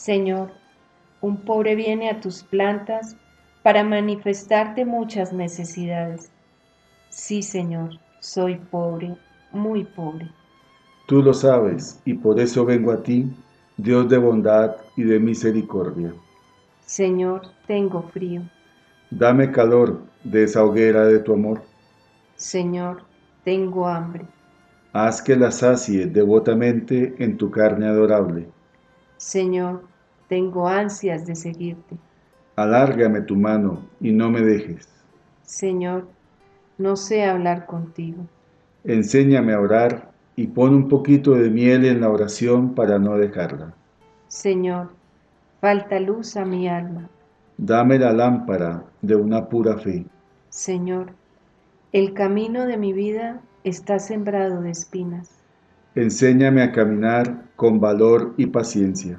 Señor, un pobre viene a tus plantas para manifestarte muchas necesidades. Sí, Señor, soy pobre, muy pobre. Tú lo sabes, y por eso vengo a ti, Dios de bondad y de misericordia. Señor, tengo frío. Dame calor de esa hoguera de tu amor. Señor, tengo hambre. Haz que la sacie devotamente en tu carne adorable. Señor, tengo ansias de seguirte. Alárgame tu mano y no me dejes. Señor, no sé hablar contigo. Enséñame a orar y pon un poquito de miel en la oración para no dejarla. Señor, falta luz a mi alma. Dame la lámpara de una pura fe. Señor, el camino de mi vida está sembrado de espinas. Enséñame a caminar con valor y paciencia.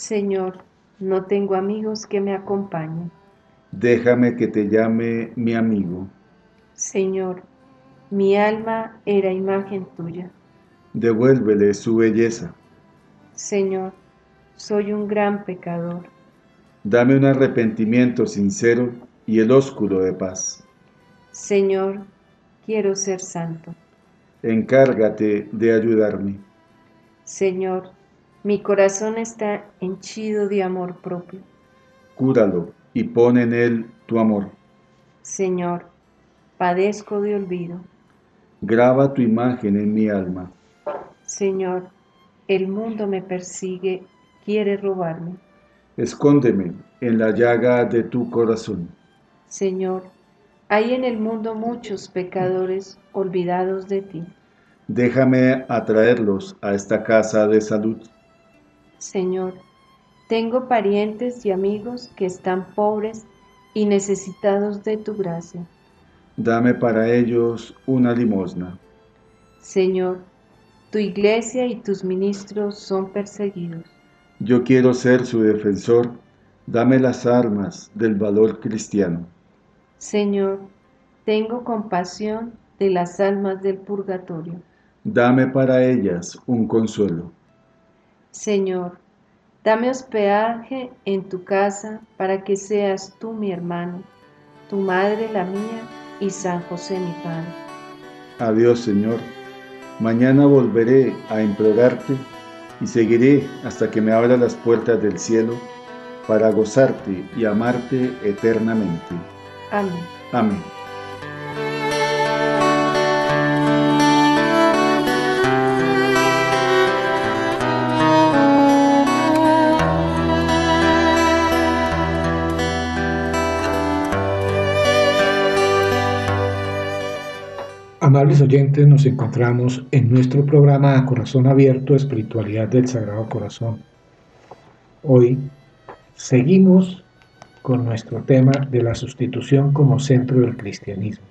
Señor, no tengo amigos que me acompañen. Déjame que te llame mi amigo. Señor, mi alma era imagen tuya. Devuélvele su belleza. Señor, soy un gran pecador. Dame un arrepentimiento sincero y el ósculo de paz. Señor, quiero ser santo. Encárgate de ayudarme. Señor, mi corazón está henchido de amor propio. Cúralo y pon en él tu amor. Señor, padezco de olvido. Graba tu imagen en mi alma. Señor, el mundo me persigue, quiere robarme. Escóndeme en la llaga de tu corazón. Señor, hay en el mundo muchos pecadores olvidados de ti. Déjame atraerlos a esta casa de salud. Señor, tengo parientes y amigos que están pobres y necesitados de tu gracia. Dame para ellos una limosna. Señor, tu iglesia y tus ministros son perseguidos. Yo quiero ser su defensor. Dame las armas del valor cristiano. Señor, tengo compasión de las almas del purgatorio. Dame para ellas un consuelo. Señor, dame hospedaje en tu casa para que seas tú mi hermano, tu madre la mía y San José mi Padre. Adiós, Señor. Mañana volveré a implorarte y seguiré hasta que me abra las puertas del cielo para gozarte y amarte eternamente. Amén. Amén. Amables oyentes, nos encontramos en nuestro programa Corazón Abierto, Espiritualidad del Sagrado Corazón. Hoy seguimos con nuestro tema de la sustitución como centro del cristianismo.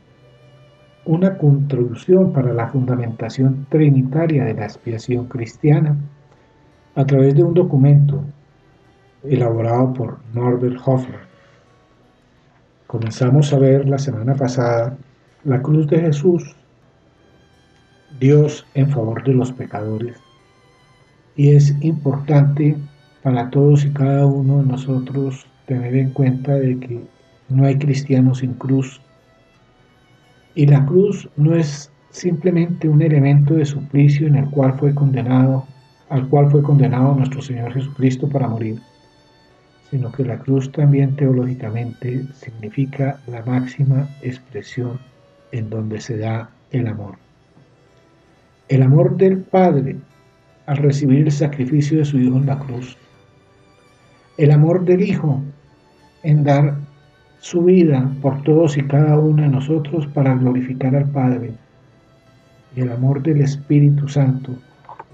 Una contribución para la fundamentación trinitaria de la expiación cristiana a través de un documento elaborado por Norbert Hoffler. Comenzamos a ver la semana pasada la cruz de Jesús Dios en favor de los pecadores. Y es importante para todos y cada uno de nosotros tener en cuenta de que no hay cristiano sin cruz. Y la cruz no es simplemente un elemento de suplicio en el cual fue condenado, al cual fue condenado nuestro Señor Jesucristo para morir, sino que la cruz también teológicamente significa la máxima expresión en donde se da el amor. El amor del Padre al recibir el sacrificio de su Hijo en la cruz. El amor del Hijo en dar su vida por todos y cada uno de nosotros para glorificar al Padre. Y el amor del Espíritu Santo,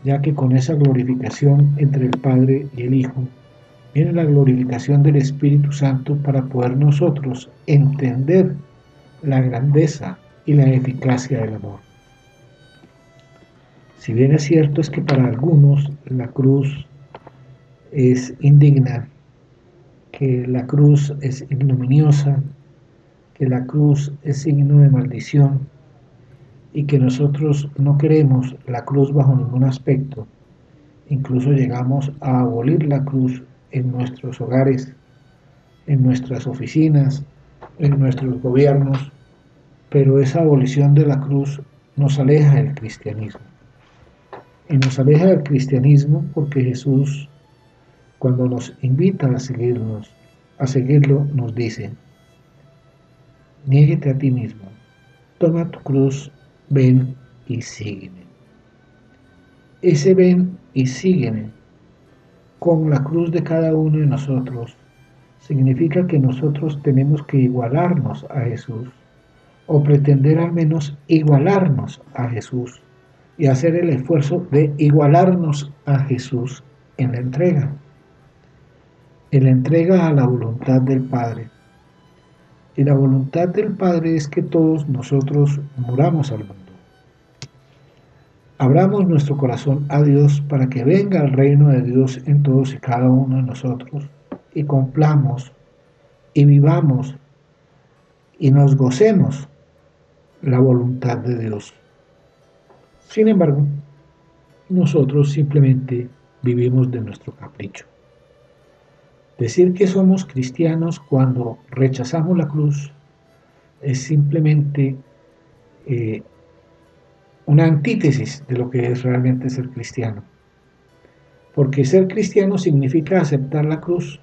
ya que con esa glorificación entre el Padre y el Hijo, viene la glorificación del Espíritu Santo para poder nosotros entender la grandeza y la eficacia del amor. Si bien es cierto es que para algunos la cruz es indigna, que la cruz es ignominiosa, que la cruz es signo de maldición y que nosotros no queremos la cruz bajo ningún aspecto. Incluso llegamos a abolir la cruz en nuestros hogares, en nuestras oficinas, en nuestros gobiernos, pero esa abolición de la cruz nos aleja del cristianismo. Y nos aleja del cristianismo porque Jesús, cuando nos invita a seguirnos, a seguirlo, nos dice, niéguete a ti mismo, toma tu cruz, ven y sígueme. Ese ven y sígueme con la cruz de cada uno de nosotros significa que nosotros tenemos que igualarnos a Jesús o pretender al menos igualarnos a Jesús y hacer el esfuerzo de igualarnos a Jesús en la entrega. En la entrega a la voluntad del Padre. Y la voluntad del Padre es que todos nosotros muramos al mundo. Abramos nuestro corazón a Dios para que venga el reino de Dios en todos y cada uno de nosotros y cumplamos y vivamos y nos gocemos la voluntad de Dios. Sin embargo, nosotros simplemente vivimos de nuestro capricho. Decir que somos cristianos cuando rechazamos la cruz es simplemente eh, una antítesis de lo que es realmente ser cristiano. Porque ser cristiano significa aceptar la cruz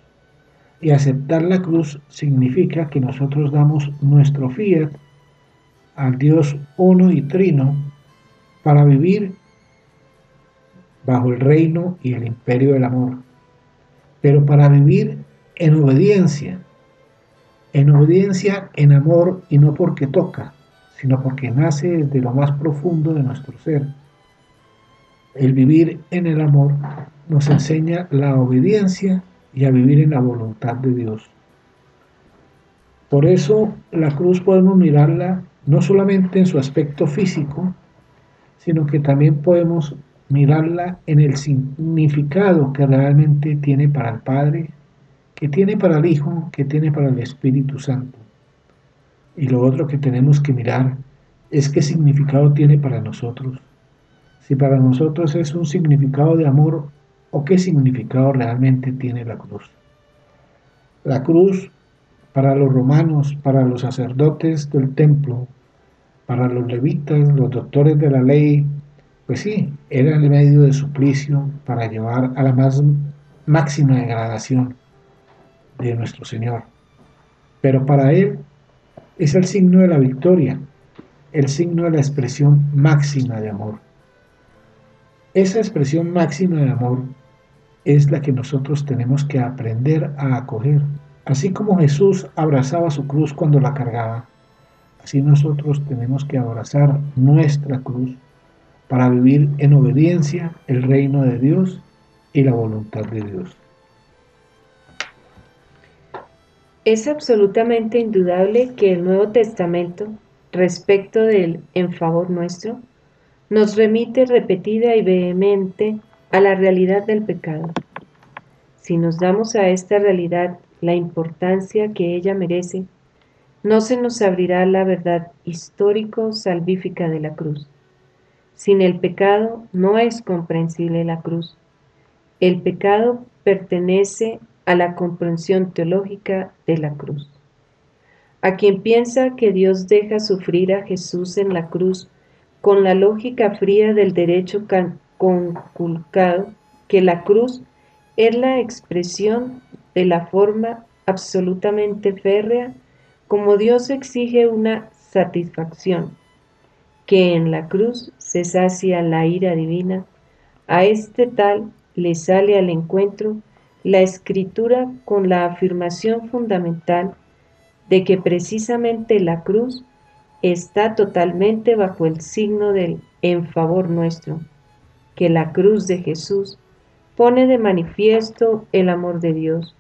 y aceptar la cruz significa que nosotros damos nuestro fiat al Dios uno y trino para vivir bajo el reino y el imperio del amor, pero para vivir en obediencia, en obediencia, en amor y no porque toca, sino porque nace desde lo más profundo de nuestro ser. El vivir en el amor nos enseña la obediencia y a vivir en la voluntad de Dios. Por eso la cruz podemos mirarla no solamente en su aspecto físico, sino que también podemos mirarla en el significado que realmente tiene para el Padre, que tiene para el Hijo, que tiene para el Espíritu Santo. Y lo otro que tenemos que mirar es qué significado tiene para nosotros. Si para nosotros es un significado de amor o qué significado realmente tiene la cruz. La cruz para los romanos, para los sacerdotes del templo, para los levitas, los doctores de la ley, pues sí, era el medio de suplicio para llevar a la más máxima degradación de nuestro Señor. Pero para Él es el signo de la victoria, el signo de la expresión máxima de amor. Esa expresión máxima de amor es la que nosotros tenemos que aprender a acoger. Así como Jesús abrazaba su cruz cuando la cargaba, Así nosotros tenemos que abrazar nuestra cruz para vivir en obediencia el reino de Dios y la voluntad de Dios. Es absolutamente indudable que el Nuevo Testamento, respecto del en favor nuestro, nos remite repetida y vehemente a la realidad del pecado. Si nos damos a esta realidad la importancia que ella merece, no se nos abrirá la verdad histórico-salvífica de la cruz. Sin el pecado no es comprensible la cruz. El pecado pertenece a la comprensión teológica de la cruz. A quien piensa que Dios deja sufrir a Jesús en la cruz con la lógica fría del derecho conculcado, que la cruz es la expresión de la forma absolutamente férrea como Dios exige una satisfacción, que en la cruz se sacia la ira divina, a este tal le sale al encuentro la escritura con la afirmación fundamental de que precisamente la cruz está totalmente bajo el signo del en favor nuestro, que la cruz de Jesús pone de manifiesto el amor de Dios,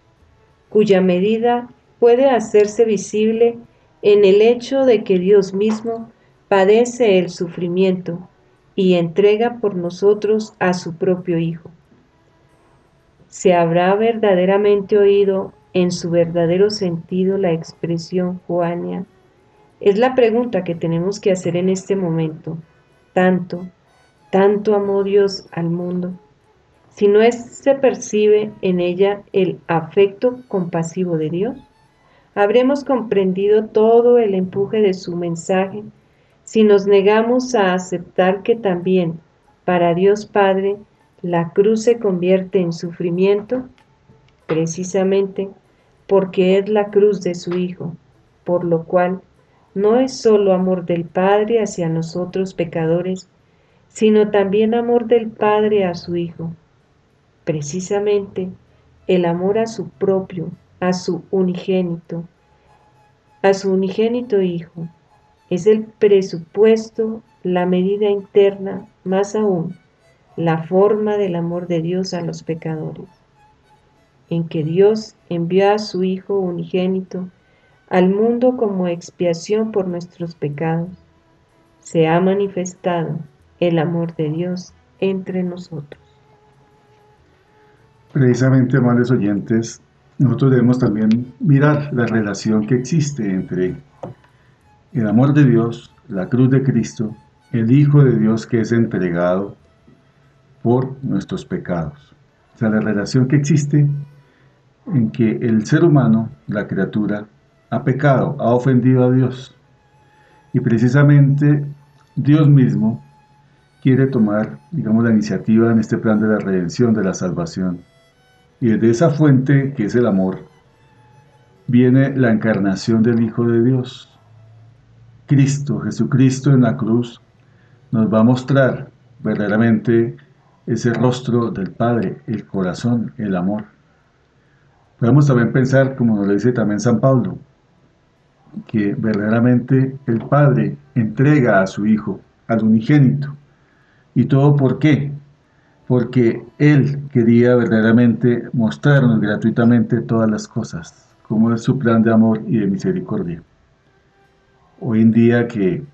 cuya medida puede hacerse visible en el hecho de que Dios mismo padece el sufrimiento y entrega por nosotros a su propio Hijo. ¿Se habrá verdaderamente oído en su verdadero sentido la expresión Juania? Es la pregunta que tenemos que hacer en este momento. Tanto, tanto amó Dios al mundo. Si no se percibe en ella el afecto compasivo de Dios, habremos comprendido todo el empuje de su mensaje si nos negamos a aceptar que también para Dios Padre la cruz se convierte en sufrimiento, precisamente porque es la cruz de su Hijo, por lo cual no es solo amor del Padre hacia nosotros pecadores, sino también amor del Padre a su Hijo. Precisamente el amor a su propio, a su unigénito, a su unigénito Hijo, es el presupuesto, la medida interna, más aún, la forma del amor de Dios a los pecadores, en que Dios envió a su Hijo unigénito al mundo como expiación por nuestros pecados, se ha manifestado el amor de Dios entre nosotros. Precisamente, amables oyentes, nosotros debemos también mirar la relación que existe entre el amor de Dios, la cruz de Cristo, el Hijo de Dios que es entregado por nuestros pecados. O sea, la relación que existe en que el ser humano, la criatura, ha pecado, ha ofendido a Dios. Y precisamente Dios mismo quiere tomar, digamos, la iniciativa en este plan de la redención, de la salvación. Y desde esa fuente, que es el amor, viene la encarnación del Hijo de Dios. Cristo, Jesucristo en la cruz, nos va a mostrar verdaderamente ese rostro del Padre, el corazón, el amor. Podemos también pensar, como nos lo dice también San Pablo, que verdaderamente el Padre entrega a su Hijo, al unigénito. ¿Y todo por qué? Porque Él quería verdaderamente mostrarnos gratuitamente todas las cosas, como es su plan de amor y de misericordia. Hoy en día que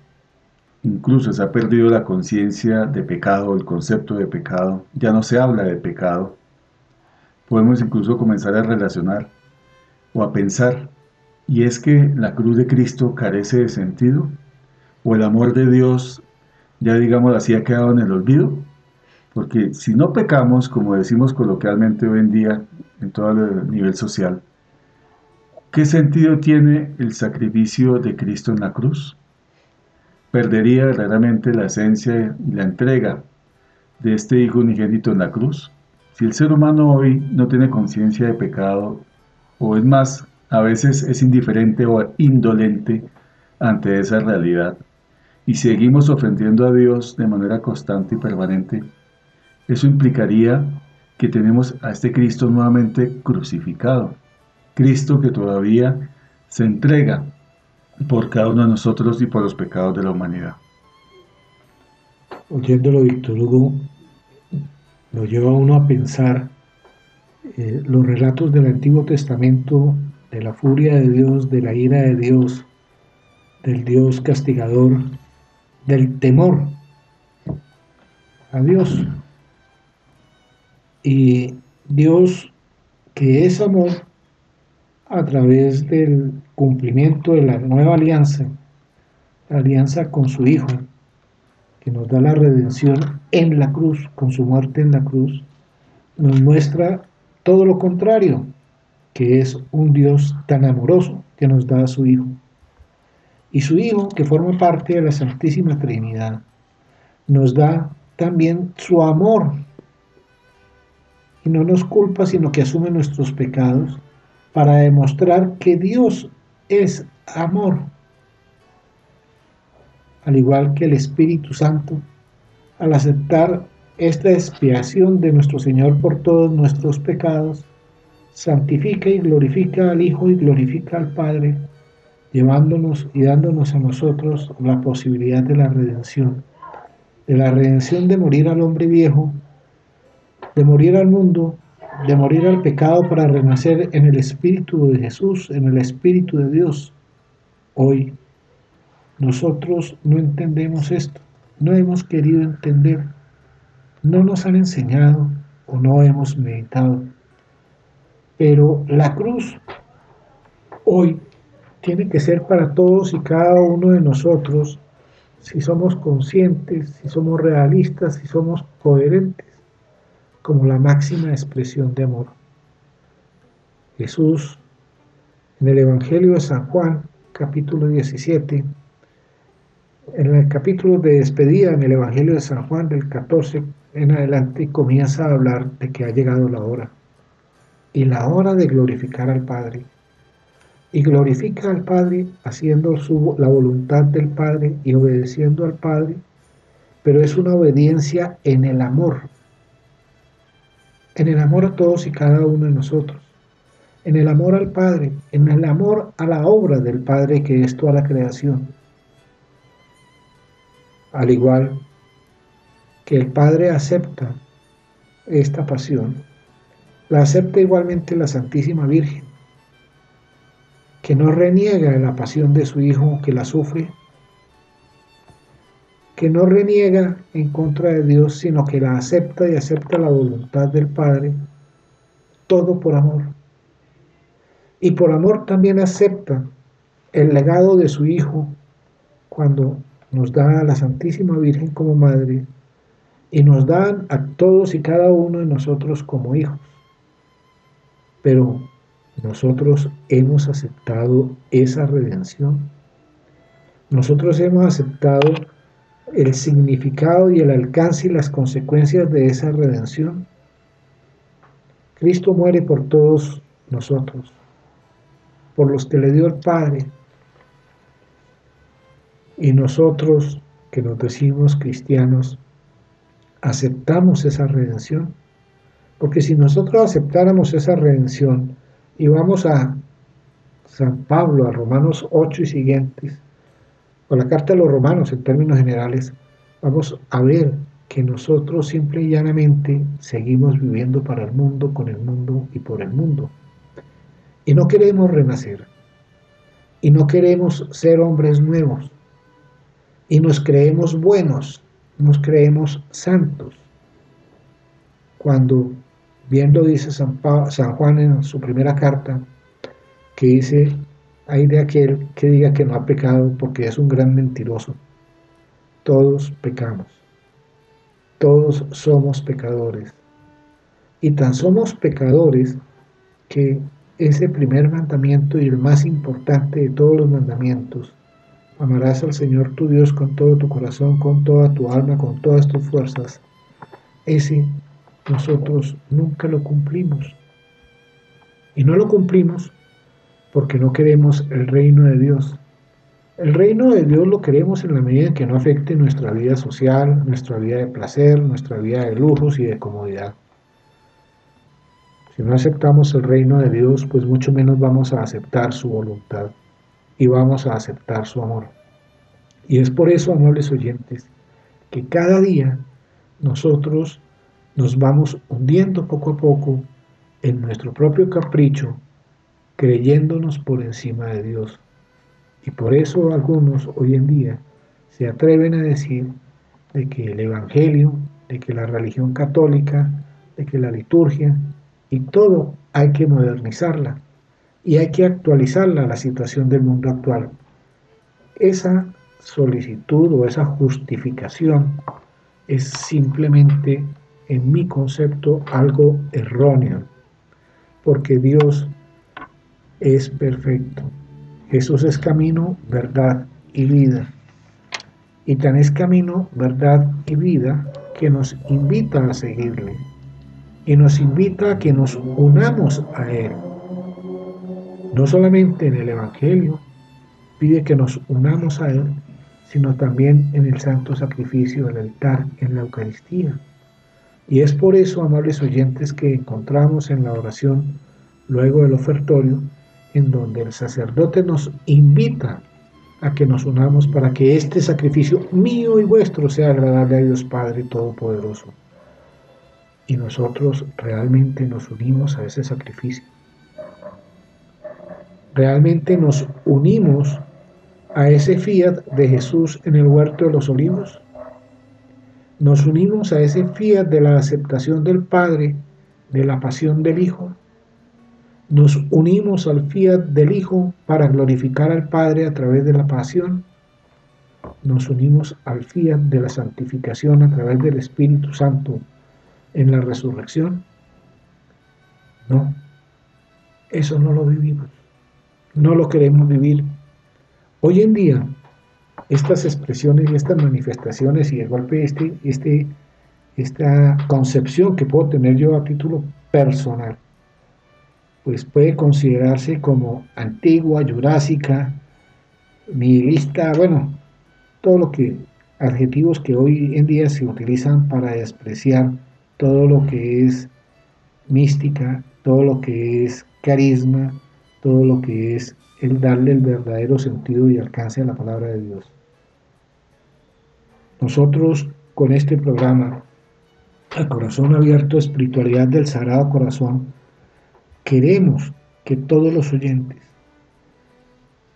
incluso se ha perdido la conciencia de pecado, el concepto de pecado, ya no se habla de pecado, podemos incluso comenzar a relacionar o a pensar y es que la cruz de Cristo carece de sentido, o el amor de Dios, ya digamos así, ha quedado en el olvido, porque si no pecamos, como decimos coloquialmente hoy en día en todo el nivel social, ¿qué sentido tiene el sacrificio de Cristo en la cruz? Perdería verdaderamente la esencia y la entrega de este Hijo unigénito en la cruz. Si el ser humano hoy no tiene conciencia de pecado, o es más, a veces es indiferente o indolente ante esa realidad y seguimos ofendiendo a Dios de manera constante y permanente, eso implicaría que tenemos a este Cristo nuevamente crucificado. Cristo que todavía se entrega por cada uno de nosotros y por los pecados de la humanidad. Oyéndolo, Víctor Hugo, lo lleva a uno a pensar eh, los relatos del Antiguo Testamento de la furia de Dios, de la ira de Dios, del Dios castigador, del temor a Dios. Y Dios, que es amor, a través del cumplimiento de la nueva alianza, la alianza con su Hijo, que nos da la redención en la cruz, con su muerte en la cruz, nos muestra todo lo contrario, que es un Dios tan amoroso que nos da a su Hijo. Y su Hijo, que forma parte de la Santísima Trinidad, nos da también su amor. No nos culpa, sino que asume nuestros pecados para demostrar que Dios es amor, al igual que el Espíritu Santo, al aceptar esta expiación de nuestro Señor por todos nuestros pecados, santifica y glorifica al Hijo y glorifica al Padre, llevándonos y dándonos a nosotros la posibilidad de la redención, de la redención de morir al hombre viejo, de morir al mundo, de morir al pecado para renacer en el Espíritu de Jesús, en el Espíritu de Dios. Hoy nosotros no entendemos esto, no hemos querido entender, no nos han enseñado o no hemos meditado. Pero la cruz hoy tiene que ser para todos y cada uno de nosotros si somos conscientes, si somos realistas, si somos coherentes, como la máxima expresión de amor. Jesús, en el Evangelio de San Juan, capítulo 17, en el capítulo de despedida, en el Evangelio de San Juan, del 14 en adelante, comienza a hablar de que ha llegado la hora y la hora de glorificar al Padre. Y glorifica al Padre haciendo su, la voluntad del Padre y obedeciendo al Padre, pero es una obediencia en el amor, en el amor a todos y cada uno de nosotros, en el amor al Padre, en el amor a la obra del Padre que es toda la creación. Al igual que el Padre acepta esta pasión, la acepta igualmente la Santísima Virgen, que no reniega la pasión de su Hijo, que la sufre, que no reniega en contra de Dios, sino que la acepta y acepta la voluntad del Padre, todo por amor. Y por amor también acepta el legado de su Hijo cuando nos da a la Santísima Virgen como Madre y nos dan a todos y cada uno de nosotros como hijos pero nosotros hemos aceptado esa redención. Nosotros hemos aceptado el significado y el alcance y las consecuencias de esa redención. Cristo muere por todos nosotros, por los que le dio el Padre. Y nosotros que nos decimos cristianos, aceptamos esa redención. Porque si nosotros aceptáramos esa redención y vamos a San Pablo, a Romanos 8 y siguientes, o la carta de los romanos en términos generales, vamos a ver que nosotros simple y llanamente seguimos viviendo para el mundo, con el mundo y por el mundo. Y no queremos renacer. Y no queremos ser hombres nuevos. Y nos creemos buenos, nos creemos santos. Cuando Bien lo dice San Juan en su primera carta, que dice, hay de aquel que diga que no ha pecado porque es un gran mentiroso. Todos pecamos. Todos somos pecadores. Y tan somos pecadores que ese primer mandamiento y el más importante de todos los mandamientos, amarás al Señor tu Dios con todo tu corazón, con toda tu alma, con todas tus fuerzas, ese nosotros nunca lo cumplimos. Y no lo cumplimos porque no queremos el reino de Dios. El reino de Dios lo queremos en la medida en que no afecte nuestra vida social, nuestra vida de placer, nuestra vida de lujos y de comodidad. Si no aceptamos el reino de Dios, pues mucho menos vamos a aceptar su voluntad y vamos a aceptar su amor. Y es por eso, amables oyentes, que cada día nosotros nos vamos hundiendo poco a poco en nuestro propio capricho, creyéndonos por encima de Dios. Y por eso algunos hoy en día se atreven a decir de que el Evangelio, de que la religión católica, de que la liturgia y todo hay que modernizarla y hay que actualizarla a la situación del mundo actual. Esa solicitud o esa justificación es simplemente en mi concepto algo erróneo, porque Dios es perfecto. Jesús es camino, verdad y vida. Y tan es camino, verdad y vida que nos invita a seguirle y nos invita a que nos unamos a Él. No solamente en el Evangelio pide que nos unamos a Él, sino también en el santo sacrificio del altar, en la Eucaristía. Y es por eso, amables oyentes, que encontramos en la oración, luego del ofertorio, en donde el sacerdote nos invita a que nos unamos para que este sacrificio mío y vuestro sea agradable a Dios Padre Todopoderoso. Y nosotros realmente nos unimos a ese sacrificio. Realmente nos unimos a ese fiat de Jesús en el huerto de los olivos. Nos unimos a ese fiat de la aceptación del Padre, de la pasión del Hijo nos unimos al fiat del Hijo para glorificar al Padre a través de la pasión. Nos unimos al fiat de la santificación a través del Espíritu Santo en la resurrección. No, eso no lo vivimos. No lo queremos vivir. Hoy en día, estas expresiones y estas manifestaciones y de golpe este, este, esta concepción que puedo tener yo a título personal pues puede considerarse como antigua, jurásica, nihilista, bueno, todo lo que, adjetivos que hoy en día se utilizan para despreciar todo lo que es mística, todo lo que es carisma, todo lo que es el darle el verdadero sentido y alcance a la palabra de Dios. Nosotros con este programa, al corazón abierto, espiritualidad del Sagrado Corazón, queremos que todos los oyentes,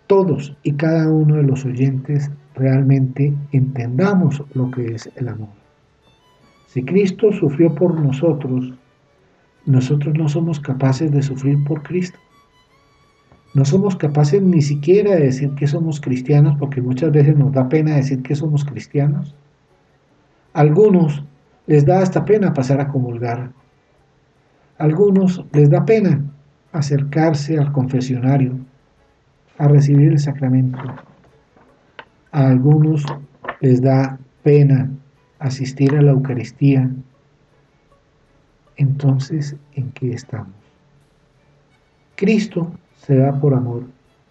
todos y cada uno de los oyentes realmente entendamos lo que es el amor. Si Cristo sufrió por nosotros, nosotros no somos capaces de sufrir por Cristo. No somos capaces ni siquiera de decir que somos cristianos porque muchas veces nos da pena decir que somos cristianos. algunos les da hasta pena pasar a comulgar algunos les da pena acercarse al confesionario a recibir el sacramento. A algunos les da pena asistir a la Eucaristía. Entonces, ¿en qué estamos? Cristo se da por amor.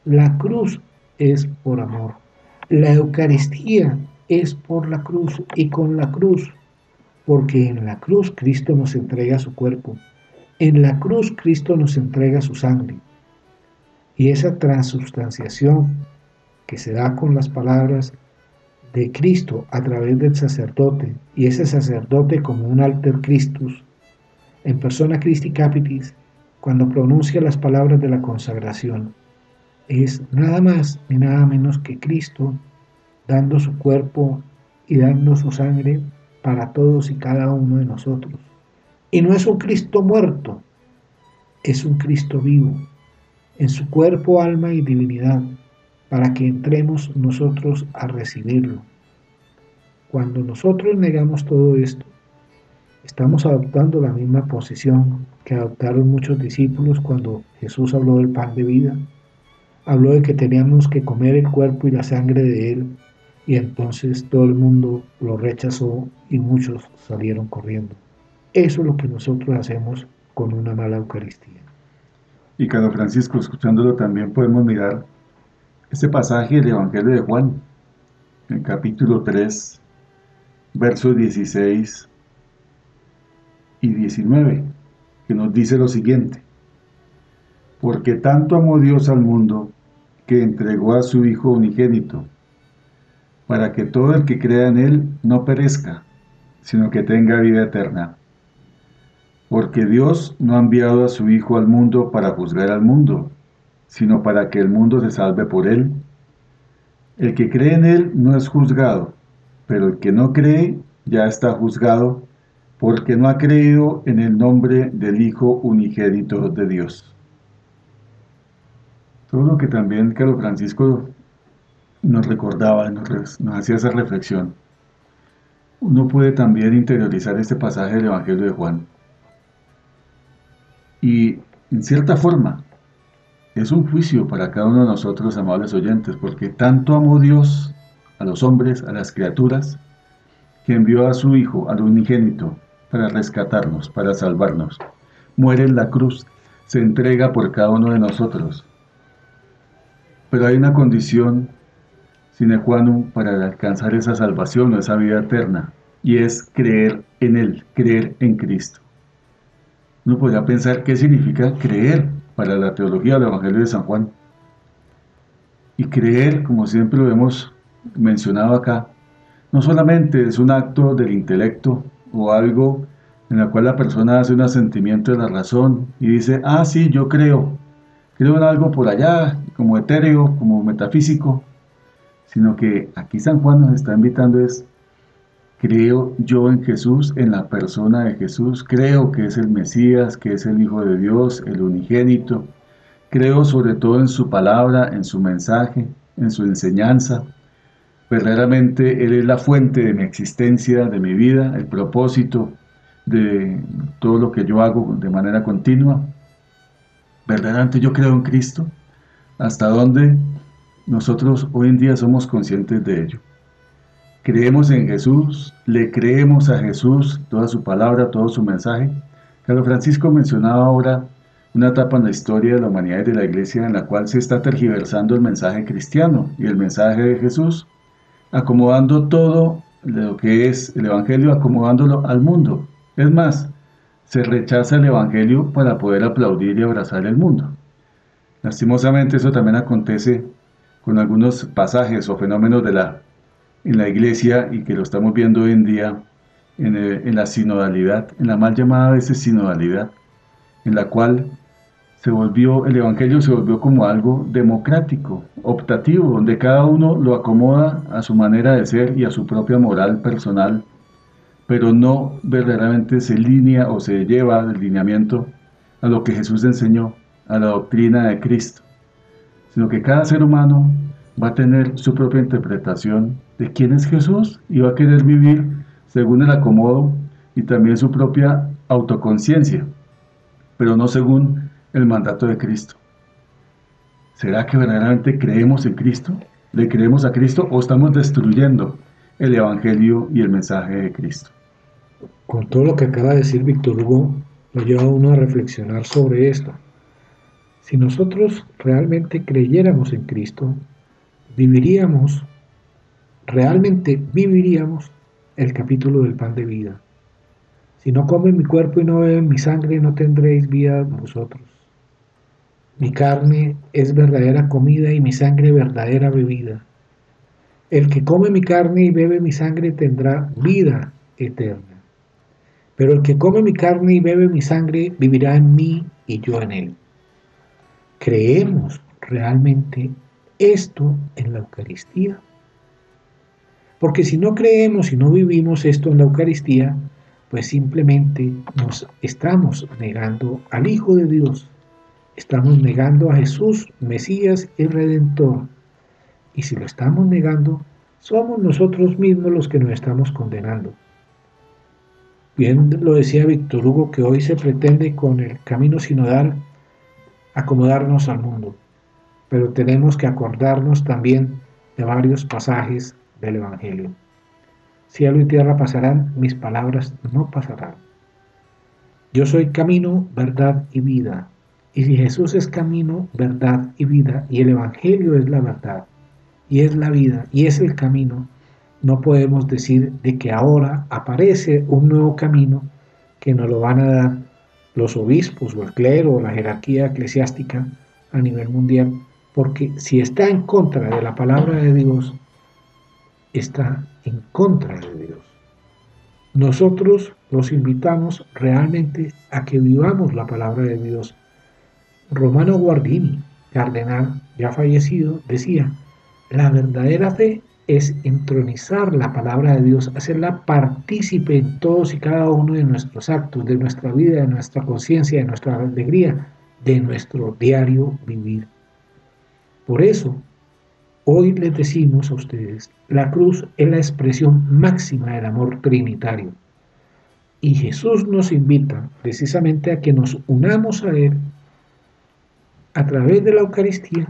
La cruz es por amor. La Eucaristía es por la cruz y con la cruz, porque en la cruz Cristo nos entrega su cuerpo en la cruz Cristo nos entrega su sangre y esa transubstanciación que se da con las palabras de Cristo a través del sacerdote y ese sacerdote como un alter Christus en persona Christi Capitis cuando pronuncia las palabras de la consagración es nada más ni nada menos que Cristo dando su cuerpo y dando su sangre para todos y cada uno de nosotros. Y no es un Cristo muerto, es un Cristo vivo, en su cuerpo, alma y divinidad, para que entremos nosotros a recibirlo. Cuando nosotros negamos todo esto, estamos adoptando la misma posición que adoptaron muchos discípulos cuando Jesús habló del pan de vida. Habló de que teníamos que comer el cuerpo y la sangre de Él y entonces todo el mundo lo rechazó y muchos salieron corriendo. Eso es lo que nosotros hacemos con una mala Eucaristía. Y cada Francisco, escuchándolo también podemos mirar este pasaje del Evangelio de Juan, en capítulo 3, versos 16 y 19, que nos dice lo siguiente. Porque tanto amó Dios al mundo que entregó a su Hijo unigénito, para que todo el que crea en Él no perezca, sino que tenga vida eterna porque Dios no ha enviado a su Hijo al mundo para juzgar al mundo, sino para que el mundo se salve por él. El que cree en él no es juzgado, pero el que no cree ya está juzgado, porque no ha creído en el nombre del Hijo unigénito de Dios. Todo lo que también Carlos Francisco nos recordaba, nos, nos hacía esa reflexión. Uno puede también interiorizar este pasaje del Evangelio de Juan y en cierta forma es un juicio para cada uno de nosotros, amables oyentes, porque tanto amó Dios a los hombres, a las criaturas, que envió a su Hijo, al unigénito, para rescatarnos, para salvarnos. Muere en la cruz, se entrega por cada uno de nosotros, Pero hay una condición sine qua non para alcanzar esa salvación o esa vida eterna, y es creer en Él, creer en Cristo. Uno podría pensar qué significa creer para la teología del Evangelio de San Juan. Y creer, como siempre lo hemos mencionado acá, no solamente es un acto del intelecto o algo en el cual la persona hace un asentimiento de la razón y dice, ah, sí, yo creo, creo en algo por allá, como etéreo, como metafísico, sino que aquí San Juan nos está invitando es, creo yo en Jesús, en la persona de Jesús, creo que es el Mesías, que es el Hijo de Dios, el unigénito, creo sobre todo en su palabra, en su mensaje, en su enseñanza, verdaderamente Él es la fuente de mi existencia, de mi vida, el propósito de todo lo que yo hago de manera continua. Verdaderamente yo creo en Cristo, hasta donde nosotros hoy en día somos conscientes de ello. Creemos en Jesús, le creemos a Jesús, toda su palabra, todo su mensaje. Carlos Francisco mencionaba ahora una etapa en la historia de la humanidad y de la iglesia en la cual se está tergiversando el mensaje cristiano y el mensaje de Jesús, acomodando todo lo que es el Evangelio, acomodándolo al mundo. Es más, se rechaza el Evangelio para poder aplaudir y abrazar el mundo. Lastimosamente eso también acontece con algunos pasajes o fenómenos de la, en la iglesia y que lo estamos viendo hoy en día en, en la sinodalidad, en la mal llamada a veces sinodalidad, en la cual se volvió, el Evangelio se volvió como algo democrático, optativo, donde cada uno lo acomoda a su manera de ser y a su propia moral personal, pero no verdaderamente se línea o se lleva el lineamiento a lo que Jesús enseñó, a la doctrina de Cristo, sino que cada ser humano va a tener su propia interpretación de quién es Jesús y va a querer vivir según el acomodo y también su propia autoconciencia, pero no según el mandato de Cristo. ¿Será que verdaderamente creemos en Cristo? ¿Le creemos a Cristo o estamos destruyendo el Evangelio y el mensaje de Cristo? Con todo lo que acaba de decir Víctor Hugo, lo lleva a uno a reflexionar sobre esto. Si nosotros realmente creyéramos en Cristo, viviríamos, realmente viviríamos el capítulo del pan de vida. Si no comen mi cuerpo y no beben mi sangre, no tendréis vida vosotros. Mi carne es verdadera comida y mi sangre verdadera bebida. El que come mi carne y bebe mi sangre tendrá vida eterna. Pero el que come mi carne y bebe mi sangre vivirá en mí y yo en él. ¿Creemos realmente esto en la Eucaristía? Porque si no creemos y no vivimos esto en la Eucaristía, pues simplemente nos estamos negando al Hijo de Dios Estamos negando a Jesús, Mesías y Redentor. Y si lo estamos negando, somos nosotros mismos los que nos estamos condenando. Bien lo decía Víctor Hugo que hoy se pretende con el camino sinodal acomodarnos al mundo, pero tenemos que acordarnos también de varios pasajes del Evangelio. Cielo y tierra pasarán, mis palabras no pasarán. Yo soy camino, verdad y vida. Y si Jesús es camino, verdad y vida, y el Evangelio es la verdad, y es la vida, y es el camino, no podemos decir de que ahora aparece un nuevo camino que nos lo van a dar los obispos o el clero o la jerarquía eclesiástica a nivel mundial, porque si está en contra de la palabra de Dios, está en contra de Dios. Nosotros los invitamos realmente a que vivamos la palabra de Dios Romano Guardini, cardenal ya fallecido, decía, la verdadera fe es entronizar la palabra de Dios, hacerla partícipe en todos y cada uno de nuestros actos, de nuestra vida, de nuestra conciencia, de nuestra alegría, de nuestro diario vivir. Por eso, hoy les decimos a ustedes, la cruz es la expresión máxima del amor trinitario. Y Jesús nos invita precisamente a que nos unamos a Él a través de la Eucaristía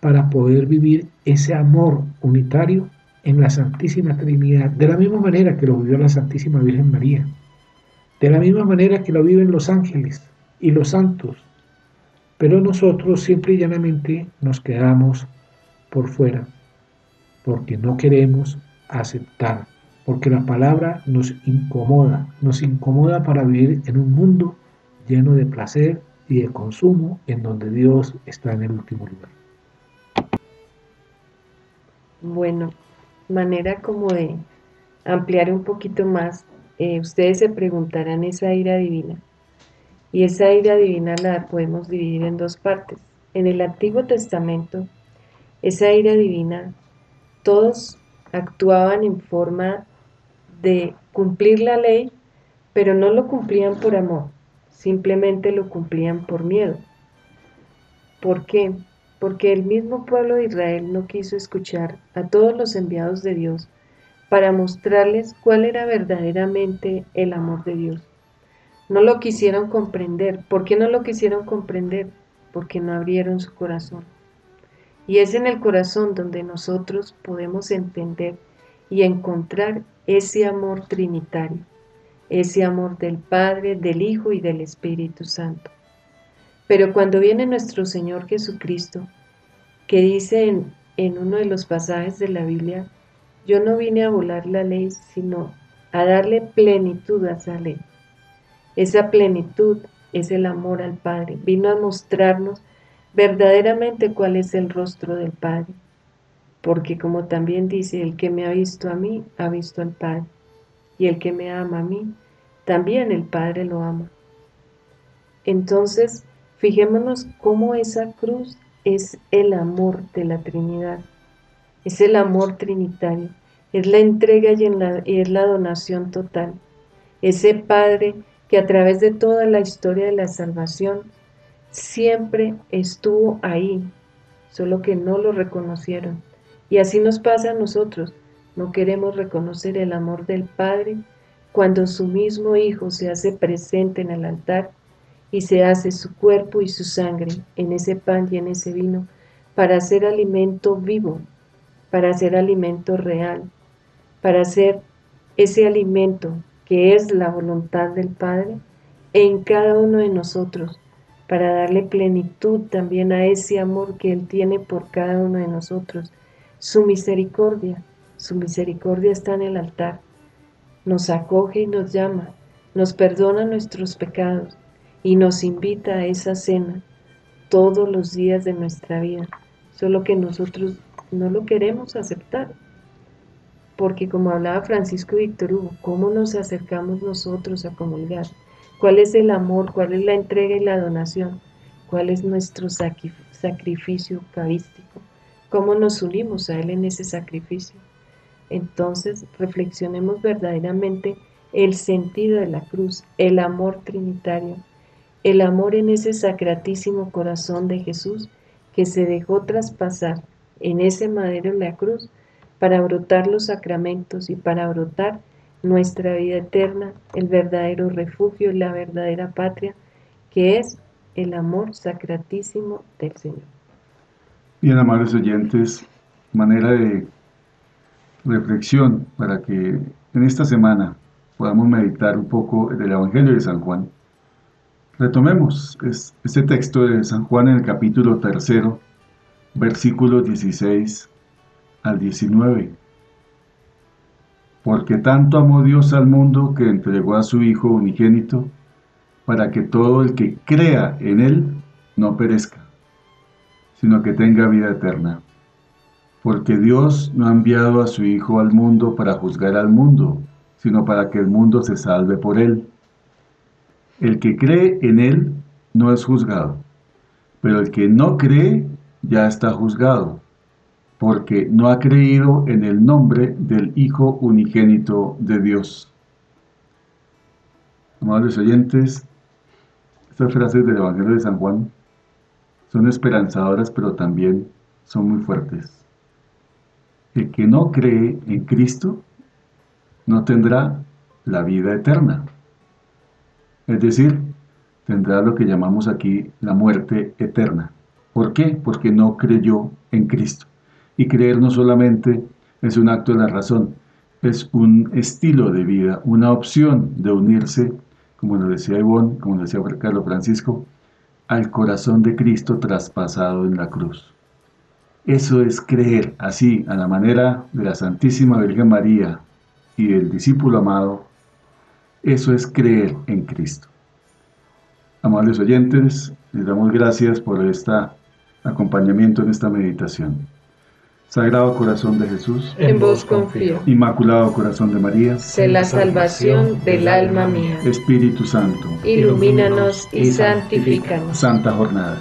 para poder vivir ese amor unitario en la Santísima Trinidad, de la misma manera que lo vivió la Santísima Virgen María, de la misma manera que lo viven los ángeles y los santos. Pero nosotros siempre y llanamente nos quedamos por fuera, porque no queremos aceptar, porque la palabra nos incomoda, nos incomoda para vivir en un mundo lleno de placer y de consumo en donde Dios está en el último lugar. Bueno, manera como de ampliar un poquito más, eh, ustedes se preguntarán esa ira divina. Y esa ira divina la podemos dividir en dos partes. En el Antiguo Testamento, esa ira divina, todos actuaban en forma de cumplir la ley, pero no lo cumplían por amor, simplemente lo cumplían por miedo. ¿Por qué? Porque el mismo pueblo de Israel no quiso escuchar a todos los enviados de Dios para mostrarles cuál era verdaderamente el amor de Dios. No lo quisieron comprender. ¿Por qué no lo quisieron comprender? Porque no abrieron su corazón. Y es en el corazón donde nosotros podemos entender y encontrar ese amor trinitario, ese amor del Padre, del Hijo y del Espíritu Santo. Pero cuando viene nuestro Señor Jesucristo, que dice en, uno de los pasajes de la Biblia, yo no vine a volar la ley, sino a darle plenitud a esa ley. Esa plenitud es el amor al Padre. Vino a mostrarnos verdaderamente cuál es el rostro del Padre. Porque como también dice, el que me ha visto a mí, ha visto al Padre. Y el que me ama a mí, también el Padre lo ama. Entonces, fijémonos cómo esa cruz es el amor de la Trinidad. Es el amor trinitario. Es la entrega y, la, y es la donación total. Ese Padre que a través de toda la historia de la salvación siempre estuvo ahí, solo que no lo reconocieron. Y así nos pasa a nosotros. No queremos reconocer el amor del Padre cuando su mismo Hijo se hace presente en el altar y se hace su cuerpo y su sangre en ese pan y en ese vino para hacer alimento vivo, para hacer alimento real, para hacer ese alimento que es la voluntad del Padre, en cada uno de nosotros, para darle plenitud también a ese amor que Él tiene por cada uno de nosotros. Su misericordia, su misericordia está en el altar. Nos acoge y nos llama, nos perdona nuestros pecados y nos invita a esa cena todos los días de nuestra vida, solo que nosotros no lo queremos aceptar porque como hablaba Francisco Víctor Hugo, ¿cómo nos acercamos nosotros a comulgar? ¿Cuál es el amor? ¿Cuál es la entrega y la donación? ¿Cuál es nuestro sacrificio eucarístico? ¿Cómo nos unimos a Él en ese sacrificio? Entonces, reflexionemos verdaderamente el sentido de la cruz, el amor trinitario, el amor en ese sacratísimo corazón de Jesús que se dejó traspasar en ese madero en la cruz para brotar los sacramentos y para brotar nuestra vida eterna, el verdadero refugio la verdadera patria, que es el amor sacratísimo del Señor. Bien, amables oyentes, manera de reflexión para que en esta semana podamos meditar un poco del Evangelio de San Juan. Retomemos este texto de San Juan en el capítulo tercero, versículos 16 al 19. Porque tanto amó Dios al mundo que entregó a su Hijo unigénito, para que todo el que crea en Él no perezca, sino que tenga vida eterna. Porque Dios no ha enviado a su Hijo al mundo para juzgar al mundo, sino para que el mundo se salve por Él. El que cree en Él no es juzgado, pero el que no cree ya está juzgado porque no ha creído en el nombre del Hijo unigénito de Dios. Amables oyentes, estas frases del Evangelio de San Juan son esperanzadoras, pero también son muy fuertes. El que no cree en Cristo no tendrá la vida eterna. Es decir, tendrá lo que llamamos aquí la muerte eterna. ¿Por qué? Porque no creyó en Cristo. Y creer no solamente es un acto de la razón, es un estilo de vida, una opción de unirse, como lo decía Ivonne, como lo decía Carlos Francisco, al corazón de Cristo traspasado en la cruz. Eso es creer así, a la manera de la Santísima Virgen María y del discípulo amado. Eso es creer en Cristo. Amables oyentes, les damos gracias por este acompañamiento en esta meditación. Sagrado Corazón de Jesús, en vos confío. Inmaculado Corazón de María, sé la salvación del alma mía. Espíritu Santo, ilumínanos y santifícanos. Santa Jornada.